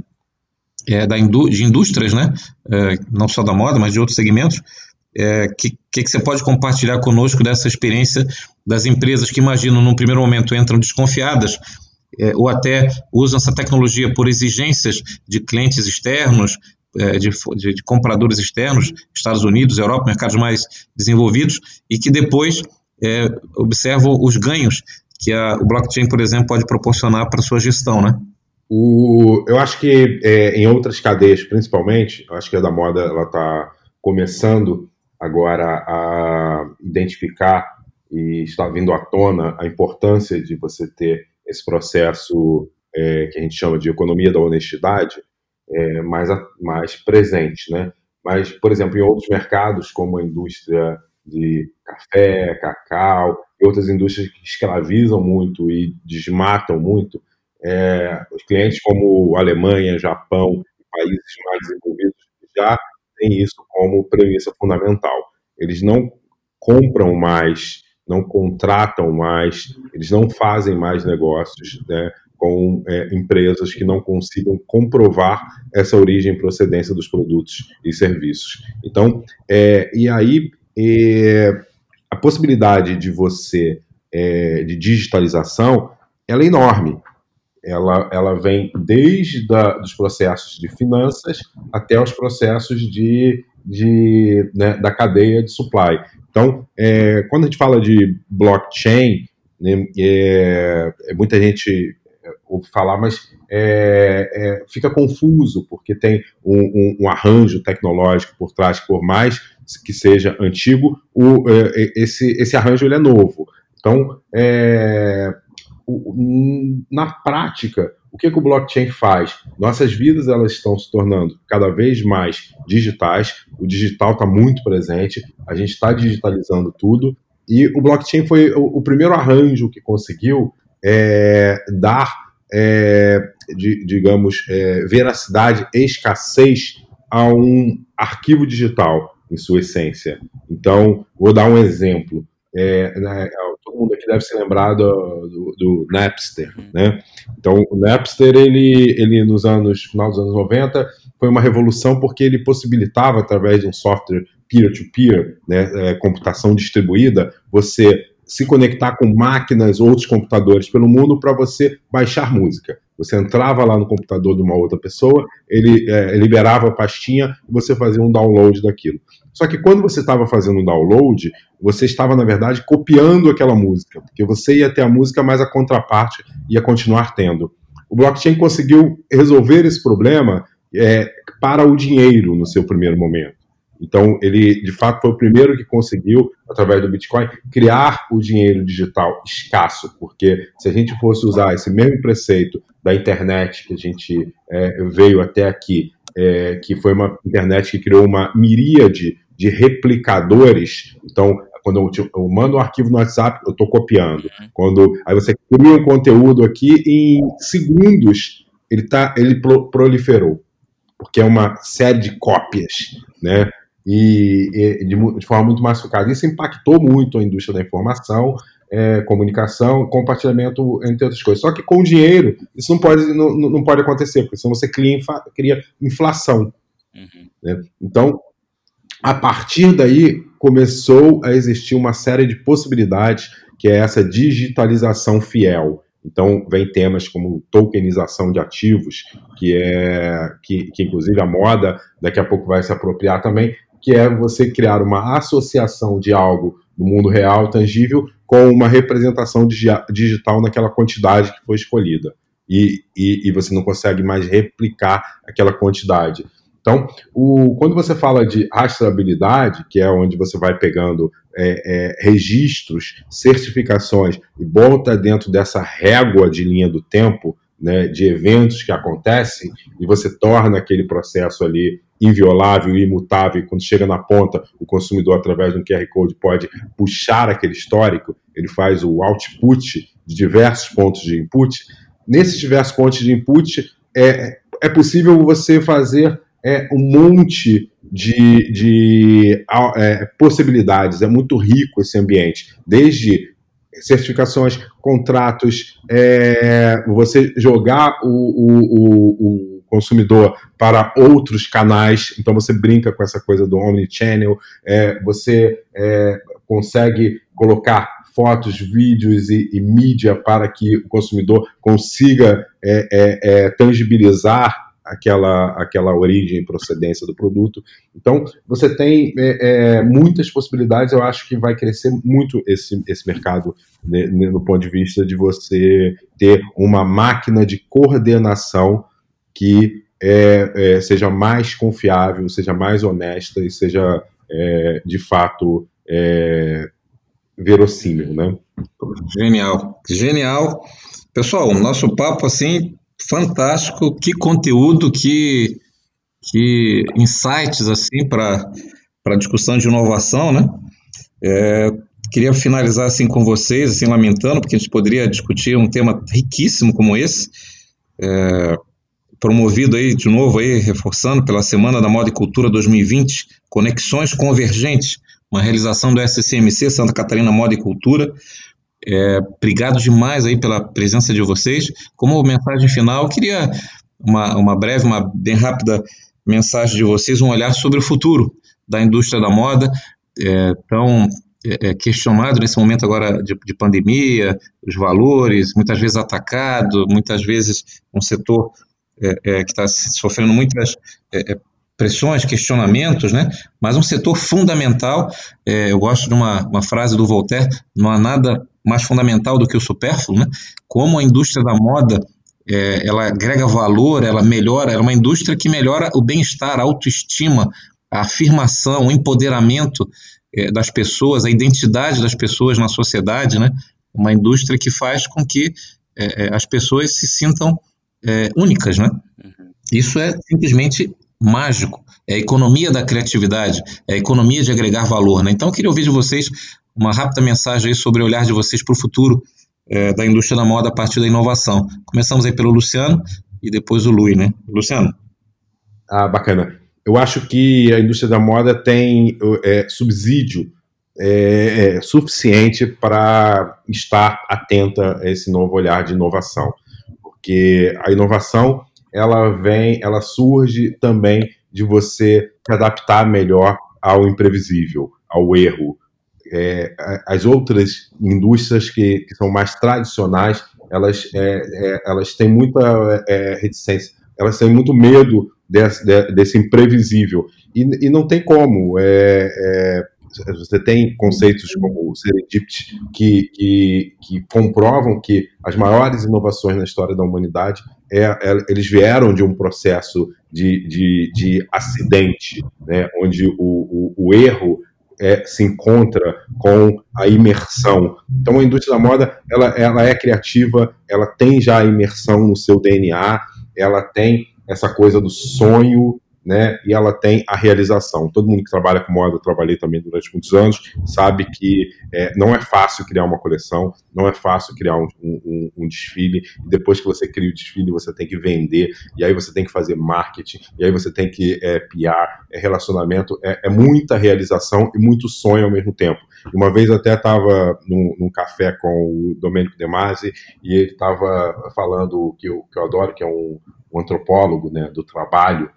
é, da indú de indústrias, né? É, não só da moda, mas de outros segmentos. É, que, que, que, você pode compartilhar conosco dessa experiência das empresas que imaginam, num primeiro momento, entram desconfiadas é, ou até usam essa tecnologia por exigências de clientes externos, de, de, de, compradores externos, Estados Unidos, Europa, mercados mais desenvolvidos, e que depois é, observam os ganhos que a, o blockchain, por exemplo, pode proporcionar para a sua gestão, né? O, eu acho que é, em outras cadeias, principalmente, acho que a da moda ela está começando agora a identificar e está vindo à tona a importância de você ter esse processo é, que a gente chama de economia da honestidade é, mais, mais presente, né? Mas, por exemplo, em outros mercados, como a indústria de café, cacau e outras indústrias que escravizam muito e desmatam muito, é, os clientes como Alemanha, Japão, países mais desenvolvidos já têm isso como premissa fundamental. Eles não compram mais, não contratam mais, eles não fazem mais negócios né, com é, empresas que não consigam comprovar essa origem e procedência dos produtos e serviços. Então, é, e aí é, a possibilidade de você é, de digitalização ela é enorme ela, ela vem desde da, dos processos de finanças até os processos de, de né, da cadeia de supply. Então, é, quando a gente fala de blockchain, né, é, é muita gente ouve falar, mas é, é, fica confuso, porque tem um, um, um, arranjo tecnológico por trás, por mais que seja antigo, o, é, esse, esse arranjo ele é novo. Então, é, na prática, o que, que o blockchain faz? Nossas vidas elas estão se tornando cada vez mais digitais, o digital está muito presente, a gente está digitalizando tudo, e o blockchain foi o, o primeiro arranjo que conseguiu é, dar, é, de, digamos, é, veracidade escassez a um arquivo digital, em sua essência. Então, vou dar um exemplo. É, né, todo mundo aqui deve se lembrar do, do, do, Napster, né? Então, o Napster, ele, ele nos anos, final dos anos 90, foi uma revolução porque ele possibilitava, através de um software peer-to-peer, -peer, né, é, computação distribuída, você se conectar com máquinas, outros computadores pelo mundo para você baixar música. Você entrava lá no computador de uma outra pessoa, ele é, liberava a pastinha e você fazia um download daquilo. Só que quando você estava fazendo um download, você estava, na verdade, copiando aquela música, porque você ia ter a música, mas a contraparte ia continuar tendo. O blockchain conseguiu resolver esse problema é, para o dinheiro no seu primeiro momento. Então, ele de fato foi o primeiro que conseguiu, através do Bitcoin, criar o dinheiro digital escasso, porque se a gente fosse usar esse mesmo preceito da internet que a gente é, veio até aqui, é, que foi uma internet que criou uma miríade de replicadores, então quando eu, eu, mando um arquivo no WhatsApp, eu estou copiando. Quando aí você cria um conteúdo aqui, em segundos ele tá, ele proliferou, porque é uma série de cópias, né? E, e de, de, forma muito massificada. Isso impactou muito a indústria da informação, é, comunicação, compartilhamento, entre outras coisas. Só que com dinheiro, isso não pode, não, não pode acontecer, porque senão você cria, cria inflação. Uhum. Né? Então, a partir daí, começou a existir uma série de possibilidades, que é essa digitalização fiel. Então, vem temas como tokenização de ativos, que é que, que inclusive a moda daqui a pouco vai se apropriar também, que é você criar uma associação de algo no mundo real, tangível, com uma representação digital naquela quantidade que foi escolhida. E, e, e você não consegue mais replicar aquela quantidade. Então, o, quando você fala de rastreabilidade, que é onde você vai pegando é, é, registros, certificações e bota dentro dessa régua de linha do tempo, né, de eventos que acontecem, e você torna aquele processo ali inviolável e imutável, e quando chega na ponta, o consumidor, através de um QR Code, pode puxar aquele histórico, ele faz o output de diversos pontos de input. Nesses diversos pontos de input, é, é possível você fazer é, um monte de, de é, possibilidades, é muito rico esse ambiente, desde certificações, contratos, é, você jogar o, o, o, consumidor para outros canais. Então você brinca com essa coisa do omnichannel, é, você é, consegue colocar fotos, vídeos e, e, mídia para que o consumidor consiga é, é, é tangibilizar aquela, aquela origem e procedência do produto. Então, você tem é, é, muitas possibilidades, eu acho que vai crescer muito esse, esse mercado né, no ponto de vista de você ter uma máquina de coordenação que é, é seja mais confiável, seja mais honesta e seja, é, de fato, é, verossímil, né? Genial, genial. Pessoal, nosso papo, assim, fantástico, que conteúdo, que, que insights assim para a discussão de inovação, né? É, queria finalizar assim com vocês, assim lamentando, porque a gente poderia discutir um tema riquíssimo como esse, é, promovido aí de novo aí reforçando pela Semana da Moda e Cultura 2020, Conexões Convergentes, uma realização do SCMC Santa Catarina Moda e Cultura. É, obrigado demais aí pela presença de vocês. Como mensagem final, eu queria uma, uma breve, uma bem rápida mensagem de vocês, um olhar sobre o futuro da indústria da moda, é, tão é, é questionado nesse momento agora de, de, pandemia, os valores, muitas vezes atacado, muitas vezes um setor é, é que está sofrendo muitas é, pressões, questionamentos, né? mas um setor fundamental. eu gosto de uma, uma frase do Voltaire: não há nada mais fundamental do que o supérfluo, né? Como a indústria da moda é, ela agrega valor, ela melhora, ela é uma indústria que melhora o bem-estar, a autoestima, a afirmação, o empoderamento é, das pessoas, a identidade das pessoas na sociedade, né? Uma indústria que faz com que é, é as pessoas se sintam é, únicas, né? Isso é simplesmente mágico. É a economia da criatividade, é a economia de agregar valor. Né? Então, eu queria ouvir de vocês uma rápida mensagem sobre o olhar de vocês para o futuro é, da indústria da moda a partir da inovação. Começamos aí pelo Luciano e depois o Lui, né? Luciano. Ah, bacana. Eu acho que a indústria da moda tem é, subsídio é, é, suficiente para estar atenta a esse novo olhar de inovação, porque a inovação ela vem, ela surge também de você se adaptar melhor ao imprevisível, ao erro, é, as outras indústrias que, que, são mais tradicionais, elas, é, é, elas têm muita é, reticência, elas têm muito medo desse, desse imprevisível. E, e, não tem como. É, você tem conceitos como o que, que, que, comprovam que as maiores inovações na história da humanidade é, é, eles vieram de um processo de, de, de acidente, né, onde o, o, o erro é, se encontra com a imersão. Então a indústria da moda ela, ela é criativa, ela tem já a imersão no seu DNA, ela tem essa coisa do sonho, né? E ela tem a realização. Todo mundo que trabalha com moda, eu trabalhei também durante muitos anos, sabe que é, não é fácil criar uma coleção, não é fácil criar um, um, um, desfile. Depois que você cria o desfile, você tem que vender, e aí você tem que fazer marketing, e aí você tem que é, piar, é relacionamento, é, é muita realização e muito sonho ao mesmo tempo. Uma vez até estava num, num, café com o Domenico De Masi e ele estava falando que eu, que eu adoro, que é um, um antropólogo né, do trabalho,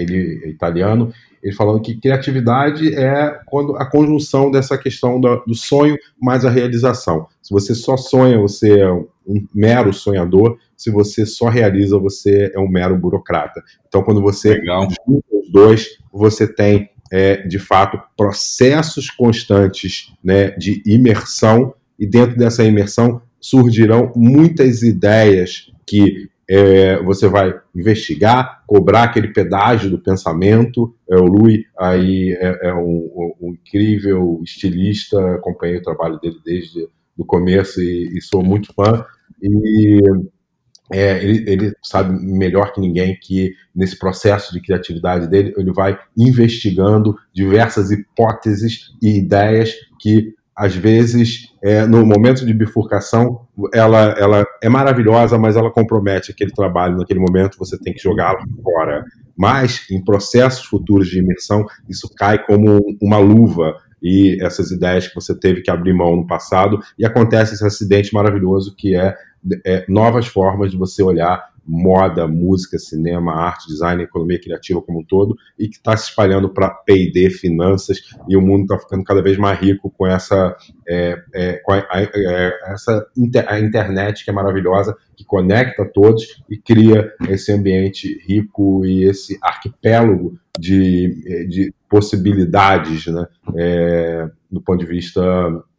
ele é italiano, ele falando que criatividade é quando a conjunção dessa questão do, do sonho mais a realização. Se você só sonha, você é um mero sonhador. Se você só realiza, você é um mero burocrata. Então, quando você Legal. junta os dois, você tem é, de fato processos constantes né, de imersão e dentro dessa imersão surgirão muitas ideias que é, você vai investigar, cobrar aquele pedágio do pensamento. É, o Louis aí é, é um, um, incrível estilista, acompanhei o trabalho dele desde o começo e, e sou muito fã. E é, ele, ele, sabe melhor que ninguém que nesse processo de criatividade dele ele vai investigando diversas hipóteses e ideias que às vezes, é, no momento de bifurcação, ela, ela é maravilhosa, mas ela compromete aquele trabalho. Naquele momento, você tem que jogá-lo fora. Mas, em processos futuros de imersão, isso cai como uma luva. E essas ideias que você teve que abrir mão no passado, e acontece esse acidente maravilhoso que é, é novas formas de você olhar moda, música, cinema, arte, design, economia criativa como um todo, e que está se espalhando para P&D, finanças, e o mundo está ficando cada vez mais rico com essa, é, é, com a, a, é, essa inter, a internet que é maravilhosa, que conecta todos e cria esse ambiente rico e esse arquipélago de, de possibilidades né, é, do ponto de vista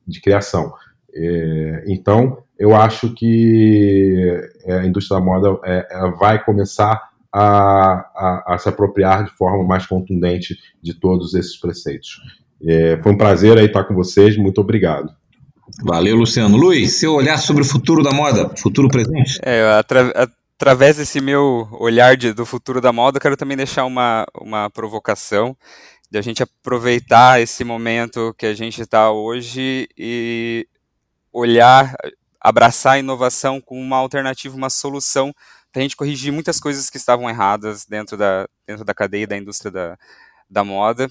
de criação. É, então, eu acho que é, a indústria da moda é, vai começar a, a, a, se apropriar de forma mais contundente de todos esses preceitos. É, foi um prazer aí estar com vocês, muito obrigado. Valeu, Luciano. Luiz, seu olhar sobre o futuro da moda, futuro presente? É, atra através desse meu olhar de, do futuro da moda, eu quero também deixar uma, uma provocação de a gente aproveitar esse momento que a gente está hoje e olhar, abraçar a inovação como uma alternativa, uma solução para a gente corrigir muitas coisas que estavam erradas dentro da, dentro da cadeia da indústria da, da moda.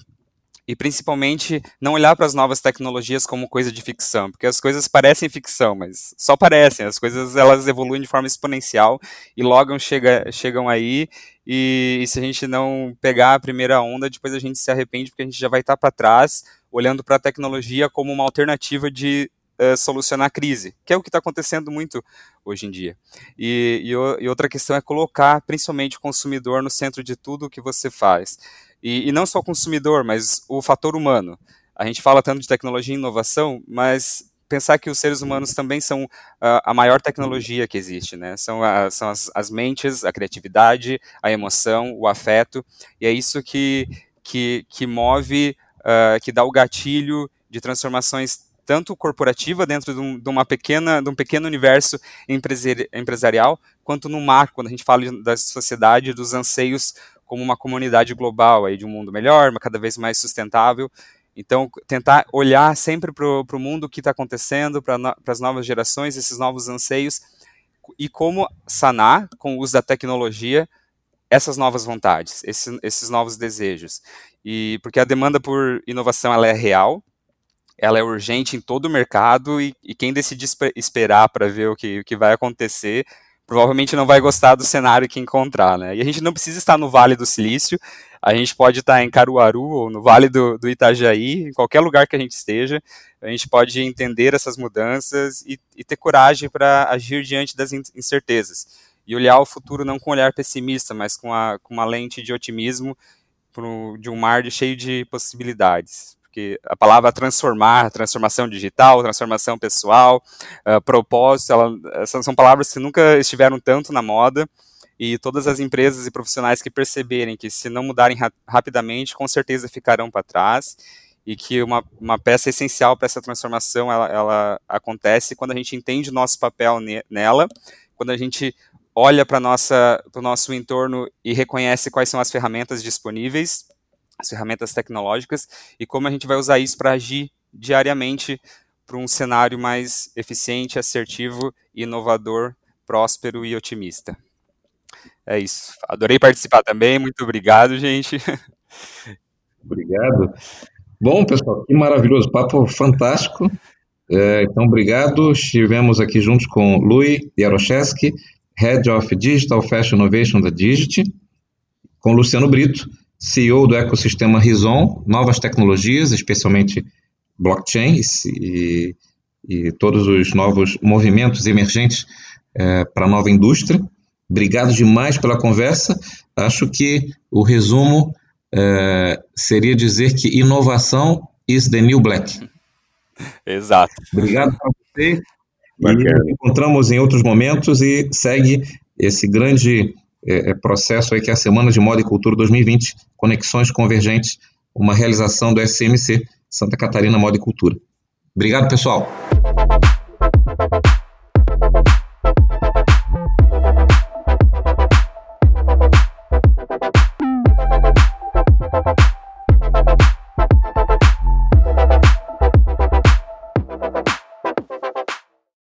E principalmente não olhar para as novas tecnologias como coisa de ficção, porque as coisas parecem ficção, mas só parecem, as coisas elas evoluem de forma exponencial e logo chega, chegam aí. E, e, se a gente não pegar a primeira onda, depois a gente se arrepende porque a gente já vai estar para trás, olhando para a tecnologia como uma alternativa de uh, solucionar a crise, que é o que está acontecendo muito hoje em dia. E, e, e, outra questão é colocar principalmente o consumidor no centro de tudo o que você faz. E, e não só o consumidor, mas o fator humano. A gente fala tanto de tecnologia e inovação, mas pensar que os seres humanos também são uh, a maior tecnologia que existe, né? São, a, são as, as, mentes, a criatividade, a emoção, o afeto, e é isso que, que, que move, uh, que dá o gatilho de transformações tanto corporativa dentro de, um, de, uma pequena, de um pequeno universo empresarial, quanto no macro, quando a gente fala da sociedade, dos anseios como uma comunidade global aí de um mundo melhor, cada vez mais sustentável. Então, tentar olhar sempre para o mundo que está acontecendo, para as novas gerações, esses novos anseios, e como sanar, com o uso da tecnologia, essas novas vontades, esses, esses novos desejos. E porque a demanda por inovação ela é real, ela é urgente em todo o mercado e, e quem decidir esperar para ver o que, o que vai acontecer provavelmente não vai gostar do cenário que encontrar, né? E a gente não precisa estar no Vale do Silício, a gente pode estar em Caruaru ou no Vale do, do Itajaí, em qualquer lugar que a gente esteja, a gente pode entender essas mudanças e, e ter coragem para agir diante das incertezas e olhar o futuro não com um olhar pessimista, mas com, a, com uma lente de otimismo pro, de um mar de, cheio de possibilidades porque a palavra transformar, transformação digital, transformação pessoal, uh, propósito, ela, são palavras que nunca estiveram tanto na moda, e todas as empresas e profissionais que perceberem que se não mudarem ra rapidamente, com certeza ficarão para trás, e que uma, uma peça essencial para essa transformação, ela, ela acontece quando a gente entende o nosso papel ne nela, quando a gente olha para o nosso entorno e reconhece quais são as ferramentas disponíveis, as ferramentas tecnológicas e como a gente vai usar isso para agir diariamente para um cenário mais eficiente, assertivo, inovador, próspero e otimista. É isso. Adorei participar também. Muito obrigado, gente. Obrigado. Bom, pessoal, que maravilhoso. Papo fantástico. É, então, obrigado. Estivemos aqui juntos com Louis Jaroszewski, Head of Digital Fashion Innovation da Digit, com Luciano Brito, CEO do ecossistema Rison, novas tecnologias, especialmente blockchain e, e todos os novos movimentos emergentes é, para a nova indústria. Obrigado demais pela conversa. Acho que o resumo é, seria dizer que inovação is the new black. Exato. Obrigado a você. Bacana. E encontramos em outros momentos e segue esse grande é, processo aí que é a Semana de Moda e Cultura 2020, Conexões Convergentes, uma realização do SMC, Santa Catarina Moda e Cultura. Obrigado, pessoal.